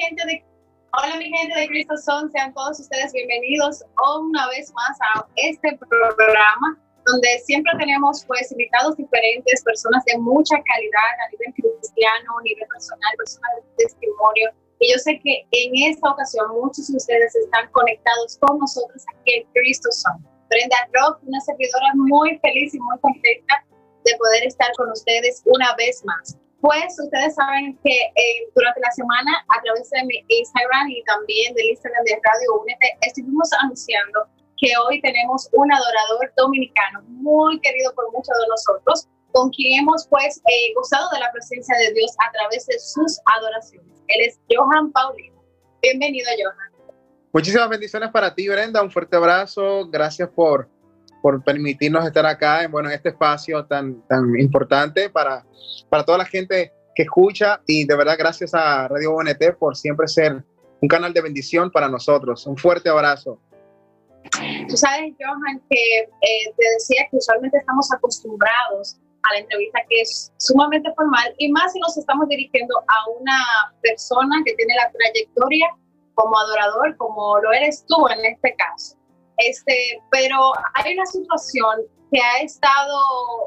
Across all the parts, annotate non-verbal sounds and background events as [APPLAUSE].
Gente de Hola mi gente de Cristo Son, sean todos ustedes bienvenidos una vez más a este programa donde siempre tenemos pues invitados diferentes, personas de mucha calidad a nivel cristiano, a nivel personal, personas de testimonio. Y yo sé que en esta ocasión muchos de ustedes están conectados con nosotros aquí en Cristo Son. Brenda Rock, una servidora muy feliz y muy contenta de poder estar con ustedes una vez más. Pues ustedes saben que eh, durante la semana a través de mi Instagram y también del Instagram de Radio Únete estuvimos anunciando que hoy tenemos un adorador dominicano muy querido por muchos de nosotros, con quien hemos pues eh, gozado de la presencia de Dios a través de sus adoraciones. Él es Johan Paulino. Bienvenido, Johan. Muchísimas bendiciones para ti, Brenda. Un fuerte abrazo. Gracias por por permitirnos estar acá en, bueno, en este espacio tan, tan importante para, para toda la gente que escucha y de verdad gracias a Radio ONT por siempre ser un canal de bendición para nosotros. Un fuerte abrazo. Tú sabes, Johan, que eh, te decía que usualmente estamos acostumbrados a la entrevista que es sumamente formal y más si nos estamos dirigiendo a una persona que tiene la trayectoria como adorador, como lo eres tú en este caso. Este, pero hay una situación que ha estado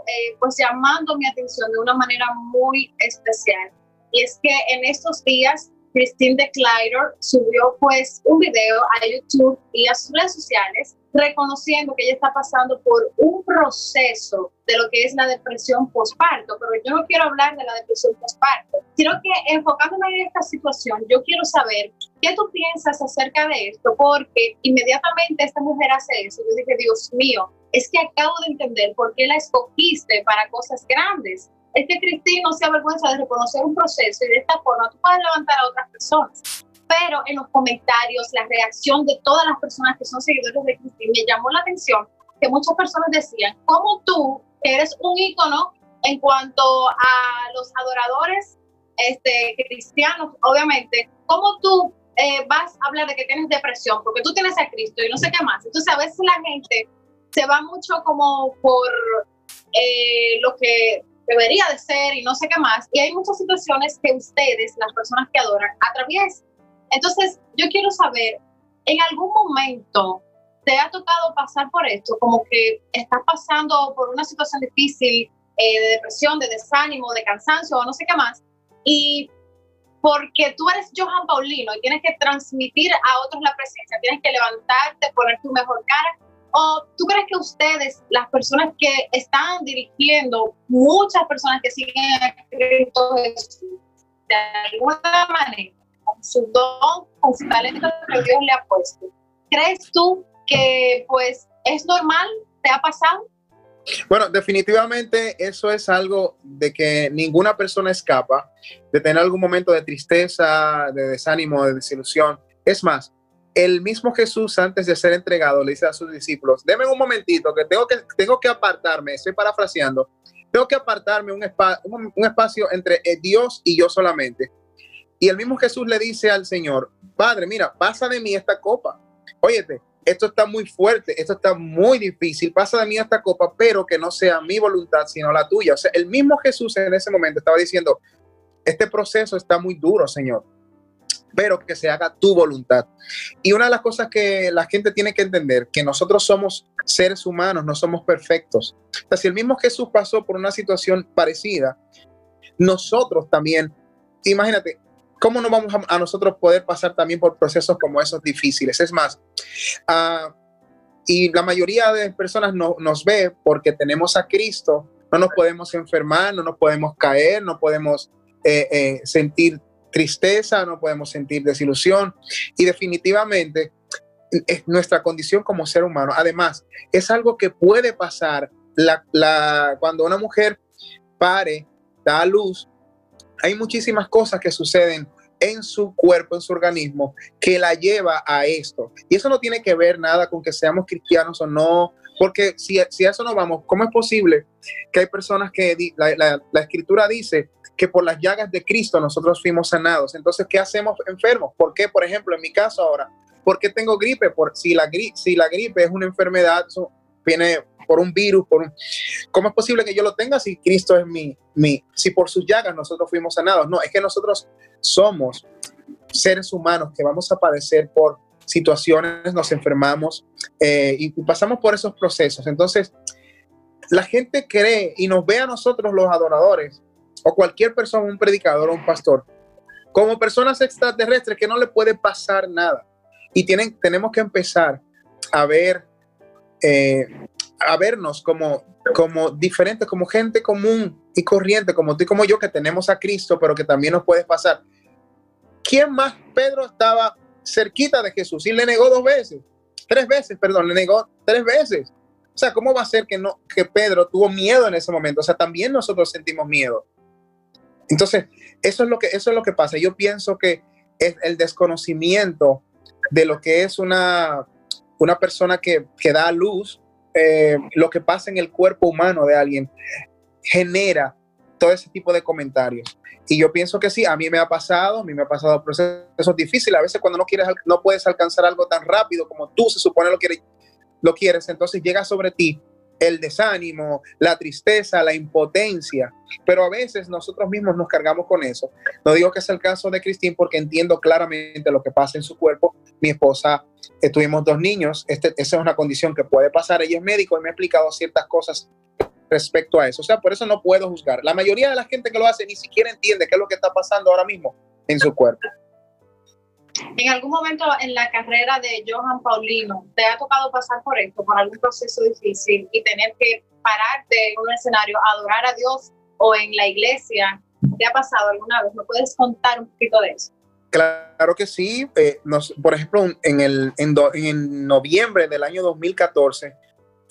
eh, pues llamando mi atención de una manera muy especial. Y es que en estos días Christine de subió pues un video a YouTube y a sus redes sociales reconociendo que ella está pasando por un proceso de lo que es la depresión postparto, pero yo no quiero hablar de la depresión postparto, sino que enfocándome en esta situación, yo quiero saber qué tú piensas acerca de esto, porque inmediatamente esta mujer hace eso, yo dije, Dios mío, es que acabo de entender por qué la escogiste para cosas grandes. Es que Cristina no se avergüenza de reconocer un proceso y de esta forma tú puedes levantar a otras personas pero en los comentarios, la reacción de todas las personas que son seguidores de Cristina me llamó la atención que muchas personas decían, ¿cómo tú, que eres un ícono en cuanto a los adoradores este, cristianos, obviamente, cómo tú eh, vas a hablar de que tienes depresión? Porque tú tienes a Cristo y no sé qué más. Entonces a veces la gente se va mucho como por eh, lo que debería de ser y no sé qué más. Y hay muchas situaciones que ustedes, las personas que adoran, atraviesan. Entonces, yo quiero saber, ¿en algún momento te ha tocado pasar por esto? Como que estás pasando por una situación difícil eh, de depresión, de desánimo, de cansancio o no sé qué más, y porque tú eres Johan Paulino y tienes que transmitir a otros la presencia, tienes que levantarte, poner tu mejor cara, o tú crees que ustedes, las personas que están dirigiendo, muchas personas que siguen a Cristo de alguna manera, su don, con su talento que Dios le ha puesto. ¿Crees tú que pues es normal? ¿Te ha pasado? Bueno, definitivamente eso es algo de que ninguna persona escapa, de tener algún momento de tristeza, de desánimo, de desilusión. Es más, el mismo Jesús antes de ser entregado le dice a sus discípulos, denme un momentito que tengo que, tengo que apartarme, estoy parafraseando, tengo que apartarme un, un espacio entre eh, Dios y yo solamente. Y el mismo Jesús le dice al Señor, Padre, mira, pasa de mí esta copa. Óyete, esto está muy fuerte, esto está muy difícil, pasa de mí esta copa, pero que no sea mi voluntad, sino la tuya. O sea, el mismo Jesús en ese momento estaba diciendo, este proceso está muy duro, Señor, pero que se haga tu voluntad. Y una de las cosas que la gente tiene que entender, que nosotros somos seres humanos, no somos perfectos. O sea, si el mismo Jesús pasó por una situación parecida, nosotros también, imagínate, ¿cómo no vamos a, nosotros poder pasar también por procesos como esos difíciles? Es más, uh, y la mayoría de personas no, nos ve porque tenemos a Cristo, no nos podemos enfermar, no nos podemos caer, no podemos eh, eh, sentir tristeza, no podemos sentir desilusión y definitivamente es nuestra condición como ser humano. Además, es algo que puede pasar la, la, cuando una mujer pare, da a luz, hay muchísimas cosas que suceden en su cuerpo, en su organismo, que la lleva a esto. Y eso no tiene que ver nada con que seamos cristianos o no, porque si, si a eso no vamos, ¿cómo es posible que hay personas que la, la, escritura dice que por las llagas de Cristo nosotros fuimos sanados? Entonces, ¿qué hacemos enfermos? ¿Por qué, por ejemplo, en mi caso ahora? ¿Por qué tengo gripe? Por, si, la, si la gripe es una enfermedad, viene por un virus, por un... ¿cómo es posible que yo lo tenga si Cristo es mi, mi, si por sus llagas nosotros fuimos sanados? No, es que nosotros somos seres humanos que vamos a padecer por situaciones, nos enfermamos eh, y pasamos por esos procesos. Entonces, la gente cree y nos ve a nosotros los adoradores o cualquier persona, un predicador o un pastor, como personas extraterrestres que no le puede pasar nada. Y tienen, tenemos que empezar a ver, eh, a vernos como, como diferentes, como gente común y corriente, como tú y como yo, que tenemos a Cristo, pero que también nos puede pasar. ¿Quién más? Pedro estaba cerquita de Jesús y le negó dos veces, tres veces, perdón, le negó tres veces. O sea, ¿cómo va a ser que no que Pedro tuvo miedo en ese momento? O sea, también nosotros sentimos miedo. Entonces, eso es lo que eso es lo que pasa. Yo pienso que es el desconocimiento de lo que es una, una persona que, que da luz, eh, lo que pasa en el cuerpo humano de alguien, genera todo ese tipo de comentarios. Y yo pienso que sí, a mí me ha pasado, a mí me ha pasado procesos difíciles, a veces cuando no quieres, no puedes alcanzar algo tan rápido como tú se supone lo quieres, lo quieres, entonces llega sobre ti el desánimo, la tristeza, la impotencia, pero a veces nosotros mismos nos cargamos con eso. No digo que es el caso de Cristín porque entiendo claramente lo que pasa en su cuerpo. Mi esposa, eh, tuvimos dos niños, este, esa es una condición que puede pasar. Ella es médico y me ha explicado ciertas cosas respecto a eso. O sea, por eso no puedo juzgar. La mayoría de la gente que lo hace ni siquiera entiende qué es lo que está pasando ahora mismo en su cuerpo. En algún momento en la carrera de Johan Paulino, ¿te ha tocado pasar por esto, por algún proceso difícil y tener que pararte en un escenario, adorar a Dios o en la iglesia? ¿Te ha pasado alguna vez? ¿Me puedes contar un poquito de eso? Claro que sí. Eh, por ejemplo, en, el, en, noviembre del año 2014,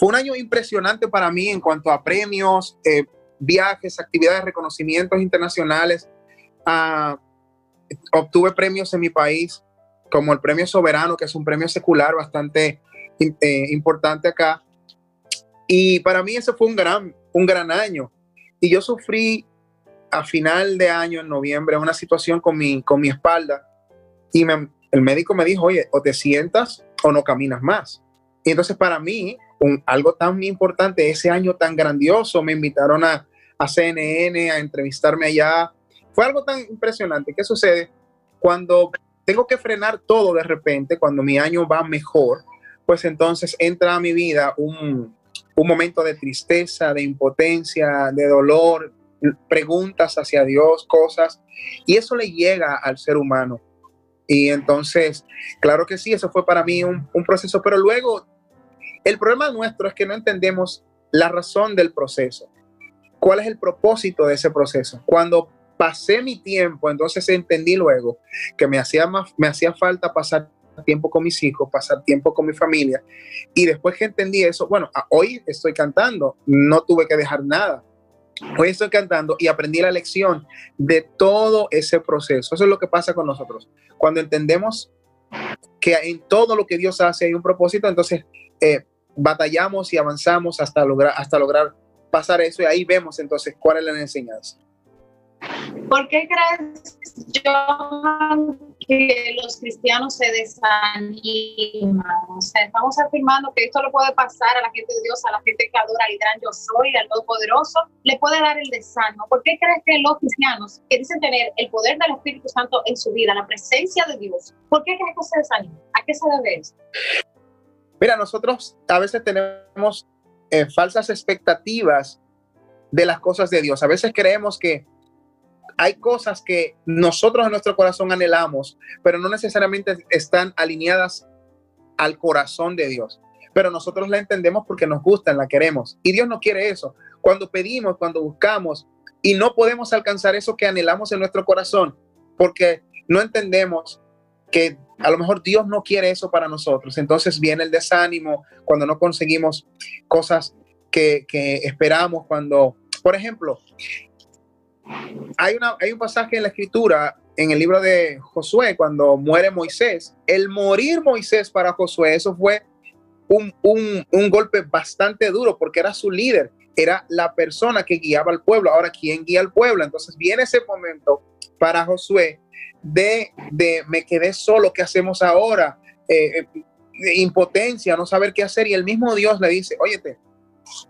fue un año impresionante para mí en cuanto a premios, eh, viajes, actividades, reconocimientos internacionales. Uh, obtuve premios en mi país, como el Premio Soberano, que es un premio secular bastante eh, importante acá. Y para mí ese fue un gran, un gran año. Y yo sufrí a final de año, en noviembre, una situación con mi, con mi espalda. Y el médico me dijo, oye, o te sientas o no caminas más. Y entonces para mí, algo tan importante, ese año tan grandioso, me invitaron a, a CNN a entrevistarme allá fue algo tan impresionante. ¿Qué sucede? Cuando tengo que frenar todo de repente, cuando mi año va mejor, pues entonces entra a mi vida un, un momento de tristeza, de impotencia, de dolor, preguntas hacia Dios, cosas, y eso le llega al ser humano. Y entonces, claro que sí, eso fue para mí un, un, proceso, pero luego el problema nuestro es que no entendemos la razón del proceso. ¿Cuál es el propósito de ese proceso? Cuando pasé mi tiempo, entonces entendí luego que me hacía, más, me hacía falta pasar tiempo con mis hijos, pasar tiempo con mi familia. Y después que entendí eso, bueno, hoy estoy cantando, no tuve que dejar nada. Hoy estoy cantando y aprendí la lección de todo ese proceso. Eso es lo que pasa con nosotros. Cuando entendemos que en todo lo que Dios hace hay un propósito, entonces eh, batallamos y avanzamos hasta lograr, hasta lograr pasar eso y ahí vemos entonces cuál es la enseñanza. ¿Por qué crees, que los cristianos se desaniman? O sea, estamos afirmando que esto le puede pasar a la gente de Dios, a la gente que adora al gran yo soy, al Todopoderoso, le puede dar el desánimo. ¿Por qué crees que los cristianos que dicen tener el poder del Espíritu Santo en su vida, la presencia de Dios, ¿por qué crees que se desaniman? ¿A qué se debe eso? Mira, nosotros a veces tenemos eh, falsas expectativas de las cosas de Dios. A veces creemos que hay cosas que nosotros en nuestro corazón anhelamos, pero no necesariamente están alineadas al corazón de Dios. Pero nosotros la entendemos porque nos gustan, la queremos. Y Dios no quiere eso. Cuando pedimos, cuando buscamos y no podemos alcanzar eso que anhelamos en nuestro corazón, porque no entendemos que a lo mejor Dios no quiere eso para nosotros. Entonces viene el desánimo cuando no conseguimos cosas que, esperamos, cuando, por ejemplo, hay, una, hay un pasaje en la escritura, en el libro de Josué, cuando muere Moisés. El morir Moisés para Josué, eso fue un, un, un golpe bastante duro porque era su líder, era la persona que guiaba al pueblo. Ahora, ¿quién guía al pueblo? Entonces viene ese momento para Josué de, de me quedé solo, ¿qué hacemos ahora? Eh, eh impotencia, no saber qué hacer. Y el mismo Dios le dice, óyete,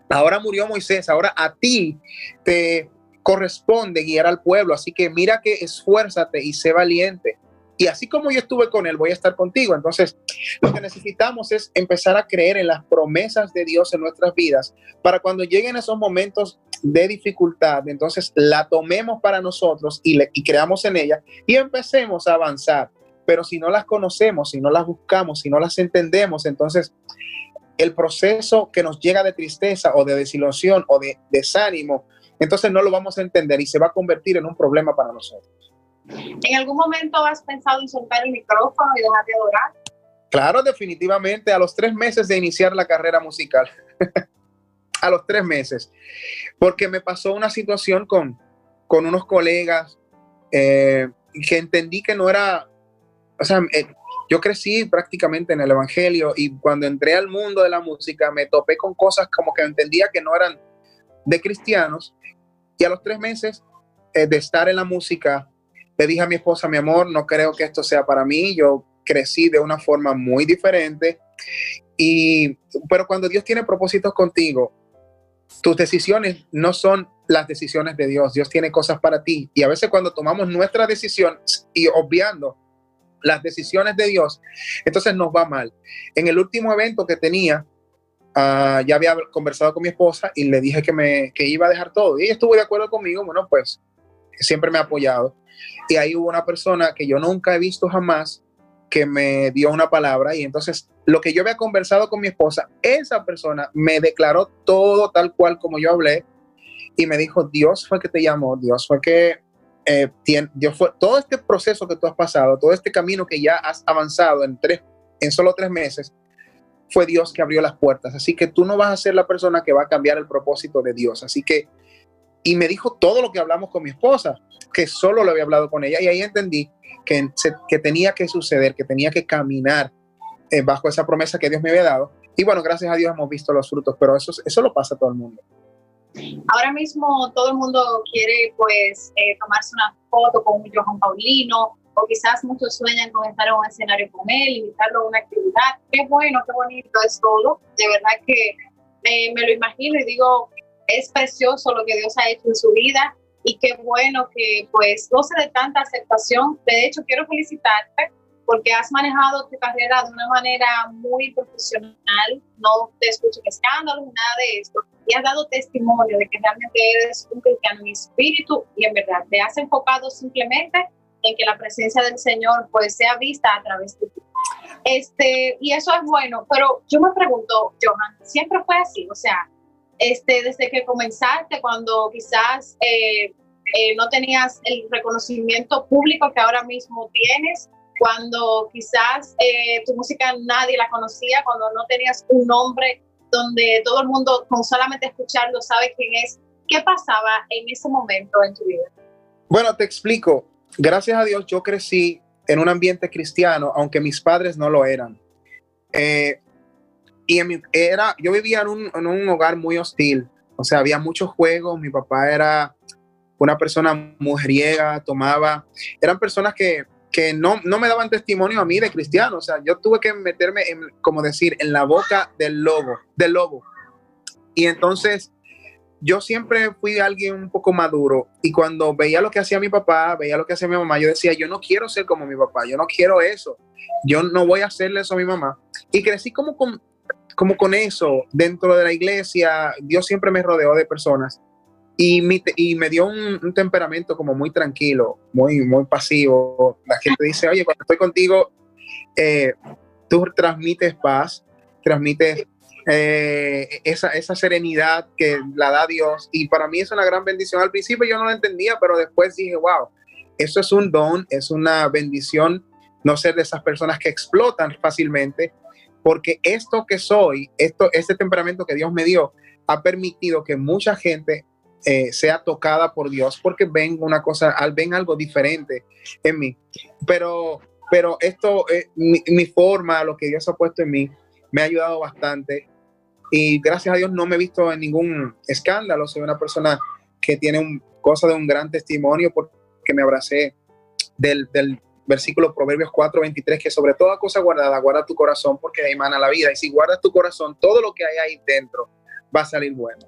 ahora murió Moisés, ahora a ti te, corresponde guiar al pueblo. Así que mira que esfuérzate y sé valiente. y así como yo estuve con Él, voy a estar contigo. Entonces, lo que necesitamos es empezar a creer en las promesas de Dios en nuestras vidas para cuando lleguen esos momentos de dificultad, entonces la tomemos para nosotros y, le, y creamos en ella y empecemos a avanzar. Pero si no las conocemos, si no las buscamos, si no las entendemos, entonces el proceso que nos llega de tristeza o de desilusión o de desánimo, entonces no lo vamos a entender y se va a convertir en un problema para nosotros. ¿En algún momento has pensado en soltar el micrófono y dejar de adorar? Claro, definitivamente, a los tres meses de iniciar la carrera musical. [LAUGHS] a los tres meses. Porque me pasó una situación con, con unos colegas eh, que entendí que no era, o sea, eh, yo crecí prácticamente en el Evangelio y cuando entré al mundo de la música me topé con cosas como que entendía que no eran de cristianos y a los tres meses eh, de estar en la música le dije a mi esposa, mi amor, no creo que esto sea para mí, yo crecí de una forma muy diferente y pero cuando Dios tiene propósitos contigo, tus decisiones no son las decisiones de Dios, Dios tiene cosas para ti y a veces cuando tomamos nuestra decisión y obviando las decisiones de Dios, entonces nos va mal. En el último evento que tenía, uh, ya había conversado con mi esposa y le dije que, me, que iba a dejar todo. Y ella estuvo de acuerdo conmigo, bueno, pues siempre me ha apoyado. Y ahí hubo una persona que yo nunca he visto jamás que me dio una palabra y entonces lo que yo había conversado con mi esposa, esa persona me declaró todo tal cual como yo hablé y me dijo, Dios fue que te llamó, Dios fue que eh, fue, todo este proceso que tú has pasado, todo este camino que ya has avanzado en, tres, en solo tres meses, fue Dios que abrió las puertas. Así que tú no vas a ser la persona que va a cambiar el propósito de Dios. Así que, y me dijo todo lo que hablamos con mi esposa, que solo lo había hablado con ella. Y ahí entendí que, que tenía que suceder, que tenía que caminar eh, bajo esa promesa que Dios me había dado. Y bueno, gracias a Dios hemos visto los frutos, pero eso, eso lo pasa a todo el mundo. Ahora mismo todo el mundo quiere pues eh, tomarse una foto con un Johan Paulino o quizás muchos sueñan con estar en un escenario con él, invitarlo a una actividad. Qué bueno, qué bonito es todo. De verdad que eh, me lo imagino y digo, es precioso lo que Dios ha hecho en su vida y qué bueno que pues goce de tanta aceptación. De hecho, quiero felicitarte porque has manejado tu carrera de una manera muy profesional, no te escucho escándalos, nada de esto, y has dado testimonio de que realmente eres un cristiano en espíritu y en verdad te has enfocado simplemente en que la presencia del Señor pues sea vista a través de ti. Este, y eso es bueno, pero yo me pregunto, Johan, ¿siempre fue así? O sea, este, desde que comenzaste, cuando quizás eh, eh, no tenías el reconocimiento público que ahora mismo tienes, cuando quizás eh, tu música nadie la conocía, cuando no tenías un nombre donde todo el mundo con solamente escucharlo sabe quién es. ¿Qué pasaba en ese momento en tu vida? Bueno, te explico. Gracias a Dios yo crecí en un ambiente cristiano, aunque mis padres no lo eran. Y en mi, era, yo vivía en un, en un hogar muy hostil, o sea, había muchos juegos, mi papá era una persona mujeriega, tomaba, eran personas que que no, no me daban testimonio a mí de cristiano. O sea, yo tuve que meterme, en, como decir, en la boca del lobo, del lobo. Y entonces yo siempre fui alguien un poco maduro y cuando veía lo que hacía mi papá, veía lo que hacía mi mamá, yo decía, yo no quiero ser como mi papá, yo no quiero eso, yo no voy a hacerle eso a mi mamá. Y crecí como con, como con eso dentro de la iglesia, Dios siempre me rodeó de personas y, y me dio un, temperamento como muy tranquilo, muy, muy pasivo. La gente dice, oye, cuando estoy contigo, eh, tú transmites paz, transmites eh, esa, esa, serenidad que la da Dios. Y para mí es una gran bendición. Al principio yo no lo entendía, pero después dije, wow, eso es un don, es una bendición no ser de esas personas que explotan fácilmente, porque esto que soy, esto, este temperamento que Dios me dio, ha permitido que mucha gente eh, sea tocada por Dios porque ven una cosa, ven algo diferente en mí. Pero, pero esto, eh, mi, forma, lo que Dios ha puesto en mí, me ha ayudado bastante. Y gracias a Dios no me he visto en ningún escándalo. Soy una persona que tiene un, cosa de un gran testimonio porque me abracé del, del versículo Proverbios 4:23, que sobre toda cosa guardada, guarda tu corazón porque emana la vida. Y si guardas tu corazón, todo lo que hay ahí dentro va a salir bueno.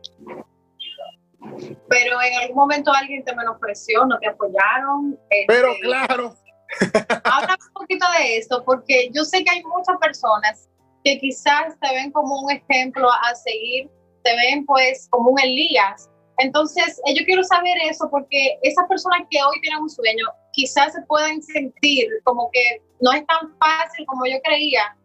Pero en algún momento alguien te menospreció, no te apoyaron. Pero este, claro. [LAUGHS] Habla un poquito de esto, porque yo sé que hay muchas personas que quizás te ven como un ejemplo a seguir, te ven pues como un Elías. Entonces, eh, yo quiero saber eso porque esas personas que hoy tienen un sueño, quizás se pueden sentir como que no es tan fácil como yo creía,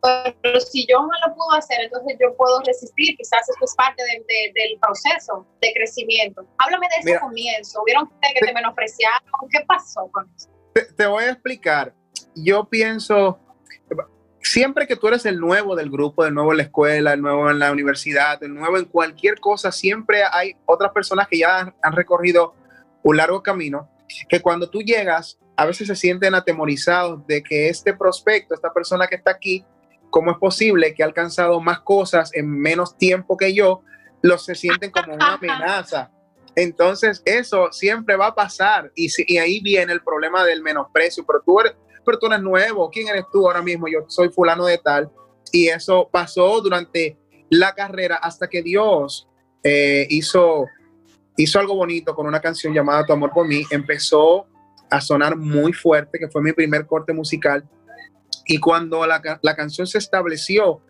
pero si yo no lo puedo hacer, entonces yo puedo resistir. Quizás esto es parte del proceso de crecimiento. Háblame de ese comienzo. ¿Vieron que te, menospreciaron? ¿Qué pasó con eso? te voy a explicar. Yo pienso, siempre que tú eres el nuevo del grupo, el nuevo en la escuela, el nuevo en la universidad, el nuevo en cualquier cosa, siempre hay otras personas que ya han, recorrido un largo camino, que cuando tú llegas, a veces se sienten atemorizados de que este prospecto, esta persona que está aquí, ¿cómo es posible que ha alcanzado más cosas en menos tiempo que yo? Los se sienten como una [LAUGHS] amenaza. Entonces, eso siempre va a pasar y, y ahí viene el problema del menosprecio, pero tú eres, pero tú nuevo, ¿quién eres tú ahora mismo? Yo soy fulano de tal. Y eso pasó durante la carrera hasta que Dios eh, hizo, hizo algo bonito con una canción llamada Tu amor por mí. Empezó a sonar muy fuerte, que fue mi primer corte musical. Y cuando la, la, canción se estableció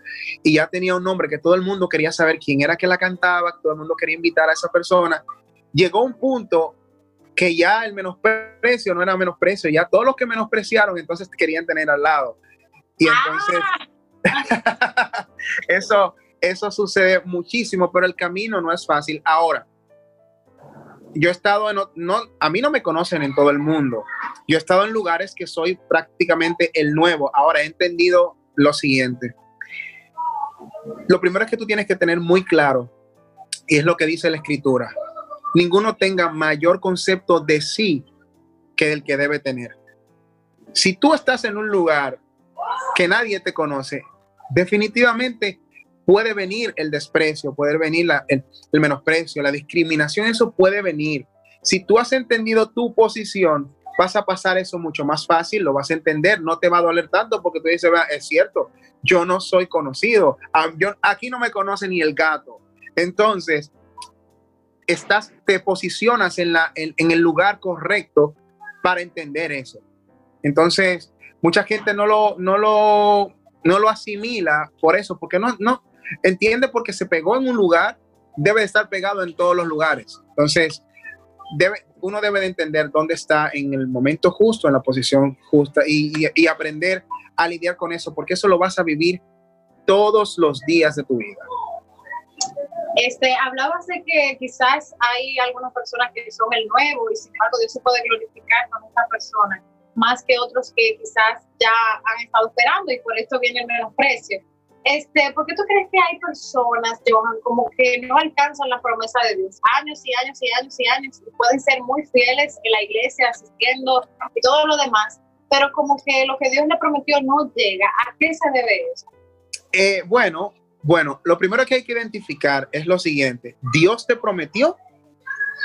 y ya tenía un nombre que todo el mundo quería saber quién era que la cantaba, todo el mundo quería invitar a esa persona, llegó un punto que ya el menosprecio no era menosprecio, ya todos los que menospreciaron entonces querían tener al lado. Y entonces, ah. [LAUGHS] eso, eso sucede muchísimo, pero el camino no es fácil. Ahora, yo he estado en, no, a mí no me conocen en todo el mundo. Yo he estado en lugares que soy prácticamente el nuevo. Ahora he entendido lo siguiente. Lo primero es que tú tienes que tener muy claro, y es lo que dice la escritura ninguno tenga mayor concepto de sí que el que debe tener. Si tú estás en un lugar que nadie te conoce, definitivamente puede venir el desprecio, puede venir el, menosprecio, la discriminación, eso puede venir. Si tú has entendido tu posición, vas a pasar eso mucho más fácil, lo vas a entender, no te va a doler tanto porque tú dices, es cierto, yo no soy conocido, yo, aquí no me conoce ni el gato. Entonces, estás, te posicionas en, la, en, el lugar correcto para entender eso. Entonces, mucha gente no lo, no lo, no lo asimila por eso, porque no, no entiende porque se pegó en un lugar, debe estar pegado en todos los lugares. Entonces, debe, uno debe de entender dónde está en el momento justo, en la posición justa y, y aprender a lidiar con eso, porque eso lo vas a vivir todos los días de tu vida. Este, hablabas de que quizás hay algunas personas que son el nuevo y sin embargo Dios se puede glorificar con esta persona, más que otros que quizás ya han estado esperando y por esto viene el menosprecio. Este, ¿Por qué tú crees que hay personas, Johan, como que no alcanzan la promesa de Dios? Años y años y años y años y pueden ser muy fieles en la iglesia, asistiendo y todo lo demás, pero como que lo que Dios le prometió no llega. ¿A qué se debe eso? Eh, bueno, bueno, lo primero que hay que identificar es lo siguiente. ¿Dios te prometió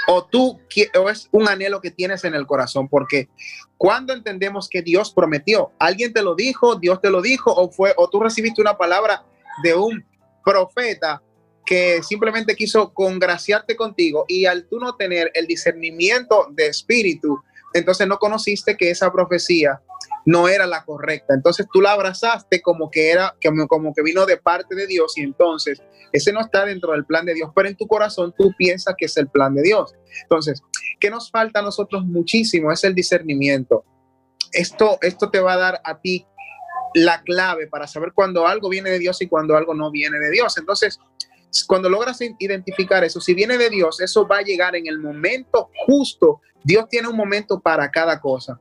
o tú o es un anhelo que tienes en el corazón? Porque cuando entendemos que Dios prometió, alguien te lo dijo, Dios te lo dijo o fue o tú recibiste una palabra de un profeta que simplemente quiso congraciarte contigo y al no tener el discernimiento de espíritu, entonces no conociste que esa profecía no era la correcta. Entonces tú la abrazaste como que era, como, que vino de parte de Dios y entonces ese no está dentro del plan de Dios, pero en tu corazón tú piensas que es el plan de Dios. Entonces, ¿qué nos falta a nosotros muchísimo? Es el discernimiento. Esto, esto te va a dar a ti la clave para saber cuando algo viene de Dios y cuando algo no viene de Dios. Entonces, cuando logras identificar eso, si viene de Dios, eso va a llegar en el momento justo. Dios tiene un momento para cada cosa.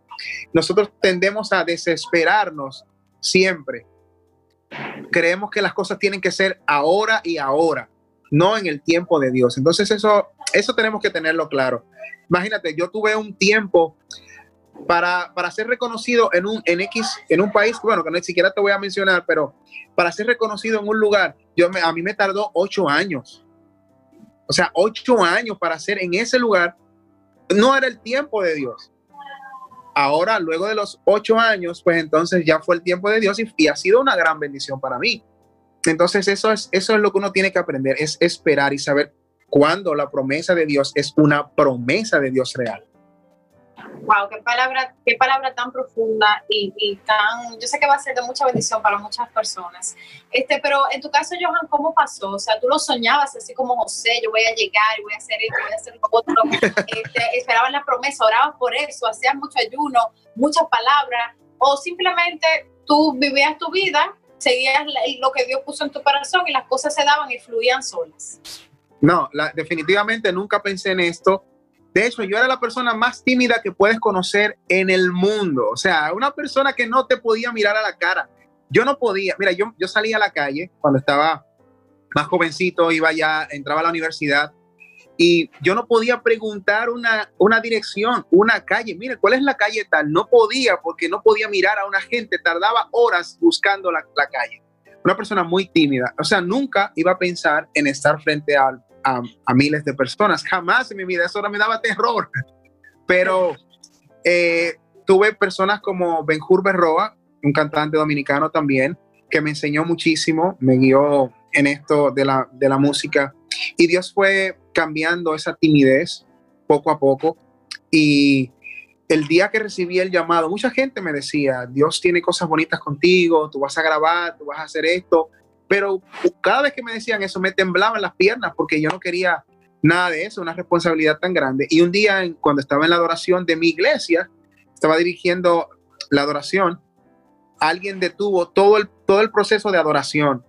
Nosotros tendemos a desesperarnos siempre. Creemos que las cosas tienen que ser ahora y ahora, no en el tiempo de Dios. Entonces eso, eso tenemos que tenerlo claro. Imagínate, yo tuve un tiempo para, para ser reconocido en un en X, en un país, bueno, que ni siquiera te voy a mencionar, pero para ser reconocido en un lugar, yo me, a mí me tardó ocho años. O sea, ocho años para ser en ese lugar. No era el tiempo de Dios. Ahora, luego de los ocho años, pues entonces ya fue el tiempo de Dios y, ha sido una gran bendición para mí. Entonces, eso es, eso es lo que uno tiene que aprender, es esperar y saber cuándo la promesa de Dios es una promesa de Dios real. Wow, qué palabra, qué palabra tan profunda y, tan, yo sé que va a ser de mucha bendición para muchas personas. Este, pero en tu caso, Johan, ¿cómo pasó? O sea, tú lo soñabas así como José, yo voy a llegar, voy a hacer esto, voy a hacer lo otro. [LAUGHS] Este, esperabas la promesa, orabas por eso, hacías mucho ayuno, muchas palabras, o simplemente tú vivías tu vida, seguías lo que Dios puso en tu corazón y las cosas se daban y fluían solas. No, definitivamente nunca pensé en esto de hecho, yo era la persona más tímida que puedes conocer en el mundo. O sea, una persona que no te podía mirar a la cara. Yo no podía, mira, yo, yo salía a la calle cuando estaba más jovencito, iba ya, entraba a la universidad y yo no podía preguntar una, una dirección, una calle. Mire, ¿cuál es la calle tal? No podía porque no podía mirar a una gente, tardaba horas buscando la, la calle. Una persona muy tímida. O sea, nunca iba a pensar en estar frente a, a, miles de personas. Jamás en mi vida, eso me daba terror. Pero eh, tuve personas como Benjur Berroa, un cantante dominicano también, que me enseñó muchísimo, me guió en esto de la, de la música. Y Dios fue cambiando esa timidez poco a poco. Y el día que recibí el llamado, mucha gente me decía, Dios tiene cosas bonitas contigo, tú vas a grabar, tú vas a hacer esto. Pero cada vez que me decían eso, me temblaban las piernas porque yo no quería nada de eso, una responsabilidad tan grande. Y un día, cuando estaba en la adoración de mi iglesia, estaba dirigiendo la adoración, alguien detuvo todo el, todo el proceso de adoración.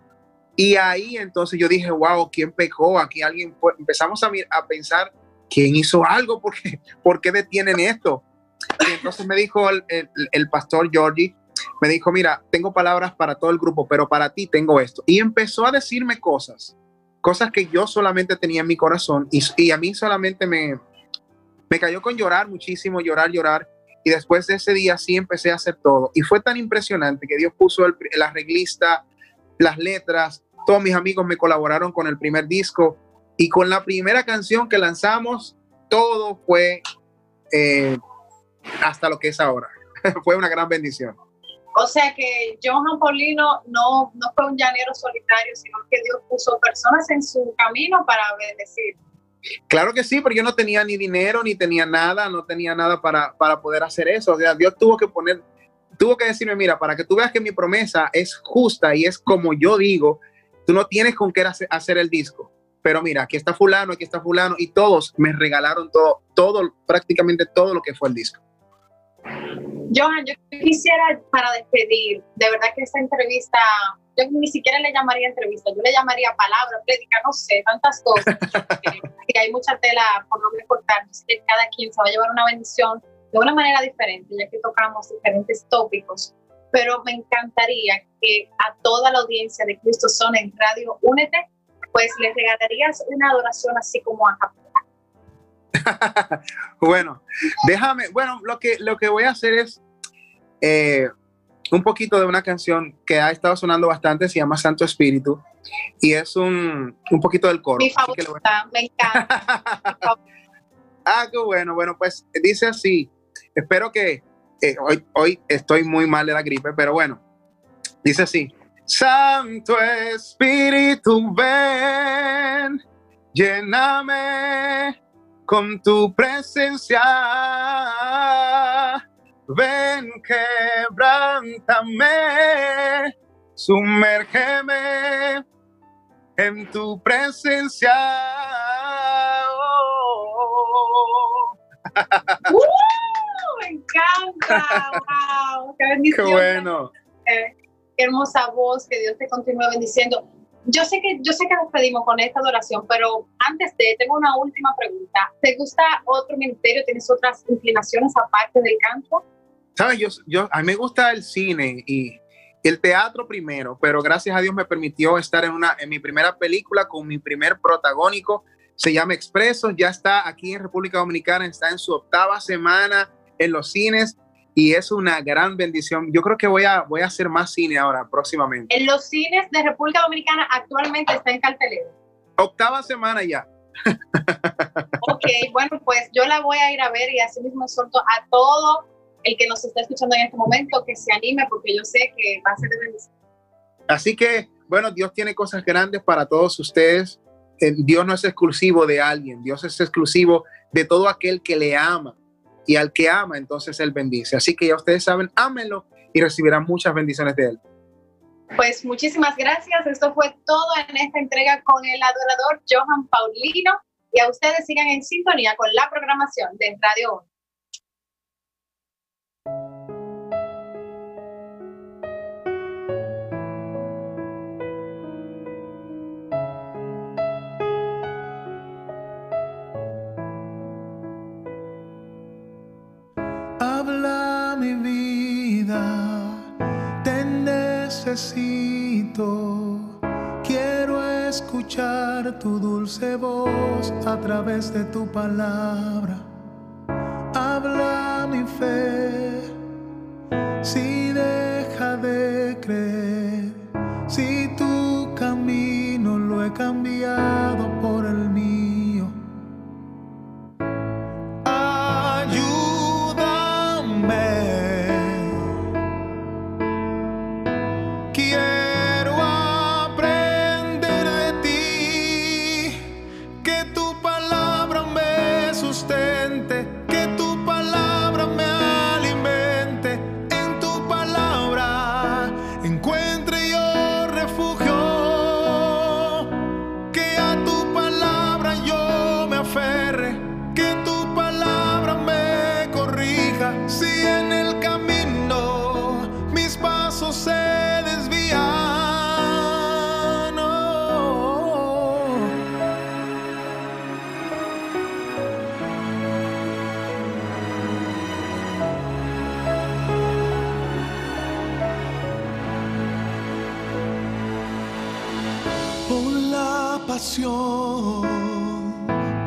Y ahí entonces yo dije, wow, ¿quién pecó? Aquí alguien empezamos a, a pensar, ¿quién hizo algo? [LAUGHS] ¿Por qué, ¿Por qué detienen esto? Y entonces me dijo el, el, el pastor Georgie, me dijo, mira, tengo palabras para todo el grupo, pero para ti tengo esto. Y empezó a decirme cosas, cosas que yo solamente tenía en mi corazón y, a mí solamente me, me cayó con llorar muchísimo, llorar, llorar. Y después de ese día sí empecé a hacer todo. Y fue tan impresionante que Dios puso el, la reglista, las letras, todos mis amigos me colaboraron con el primer disco y con la primera canción que lanzamos, todo fue eh, hasta lo que es ahora. [LAUGHS] fue una gran bendición. O sea que Johan Paulino no, no fue un llanero solitario, sino que Dios puso personas en su camino para bendecir. Claro que sí, pero yo no tenía ni dinero, ni tenía nada, no tenía nada para, para poder hacer eso. O sea, Dios tuvo que poner, tuvo que decirme, mira, para que tú veas que mi promesa es justa y es como yo digo, tú no tienes con qué hacer, el disco. Pero mira, aquí está fulano, aquí está fulano, y todos me regalaron todo, todo, prácticamente todo lo que fue el disco. Johan, yo quisiera para despedir, de verdad que esta entrevista, yo ni siquiera le llamaría entrevista, yo le llamaría palabra, prédica, no sé, tantas cosas. [LAUGHS] que hay mucha tela por no cortar, que cada quien se va a llevar una bendición de una manera diferente, ya que tocamos diferentes tópicos. Pero me encantaría que a toda la audiencia de Cristo Son en Radio Únete, pues les regalarías una adoración así como a [LAUGHS] bueno, déjame, bueno, lo que, lo que voy a hacer es eh, un poquito de una canción que ha estado sonando bastante, se llama Santo Espíritu, y es un, un poquito del coro. Mi favorita, me encanta. [LAUGHS] ah, qué bueno, bueno, pues dice así, espero que eh, hoy, hoy estoy muy mal de la gripe, pero bueno, dice así, Santo Espíritu, ven, lléname con tu presencia. Ven, quebrántame, sumérgeme en tu presencia. [LAUGHS] ¡Uh! me encanta, wow, qué bendición. Qué bueno. qué hermosa voz, que Dios te continúe bendiciendo yo sé que yo sé que nos pedimos con esta adoración, pero antes de tengo una última pregunta. ¿Te gusta otro ministerio? ¿Tienes otras inclinaciones aparte del canto? Sabes, yo, yo a mí me gusta el cine y el teatro primero, pero gracias a Dios me permitió estar en una en mi primera película con mi primer protagónico. Se llama Expreso, ya está aquí en República Dominicana, está en su octava semana en los cines y es una gran bendición. Yo creo que voy a, voy a hacer más cine ahora próximamente. En los cines de República Dominicana actualmente está en cartelera. Octava semana ya. [LAUGHS] ok, bueno, pues yo la voy a ir a ver y así mismo solto a todo el que nos está escuchando en este momento que se anime porque yo sé que va a ser de bendición. Así que, bueno, Dios tiene cosas grandes para todos ustedes. Eh, Dios no es exclusivo de alguien, Dios es exclusivo de todo aquel que le ama y al que ama, entonces Él bendice. Así que ya ustedes saben, ámenlo y recibirán muchas bendiciones de Él. Pues muchísimas gracias. Esto fue todo en esta entrega con el adorador Johan Paulino. Y a ustedes sigan en sintonía con la programación de Radio 1. Quiero escuchar tu dulce voz a través de tu palabra.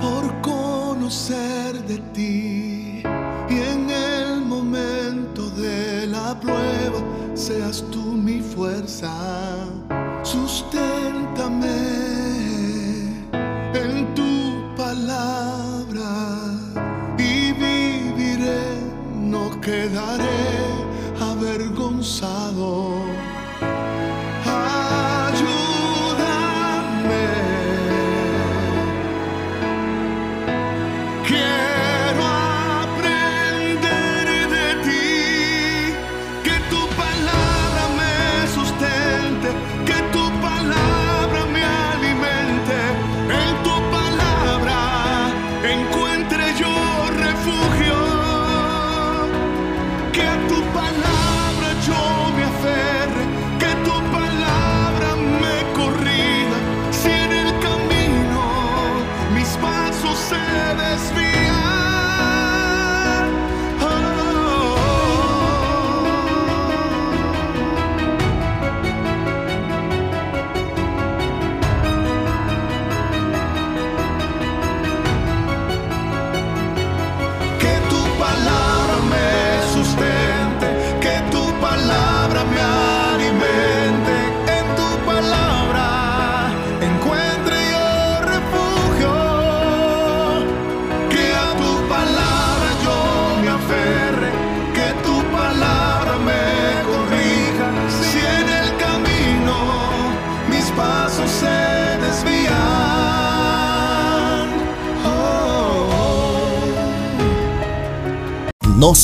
Por conocer de ti y en el momento de la prueba seas tú mi fuerza. Susténtame en tu palabra y viviré, no quedaré avergonzado.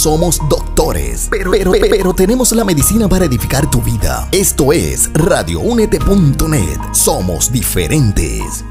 Somos doctores, pero, pero, pero, tenemos la medicina para edificar tu vida. Esto es radioúnete.net. Somos diferentes.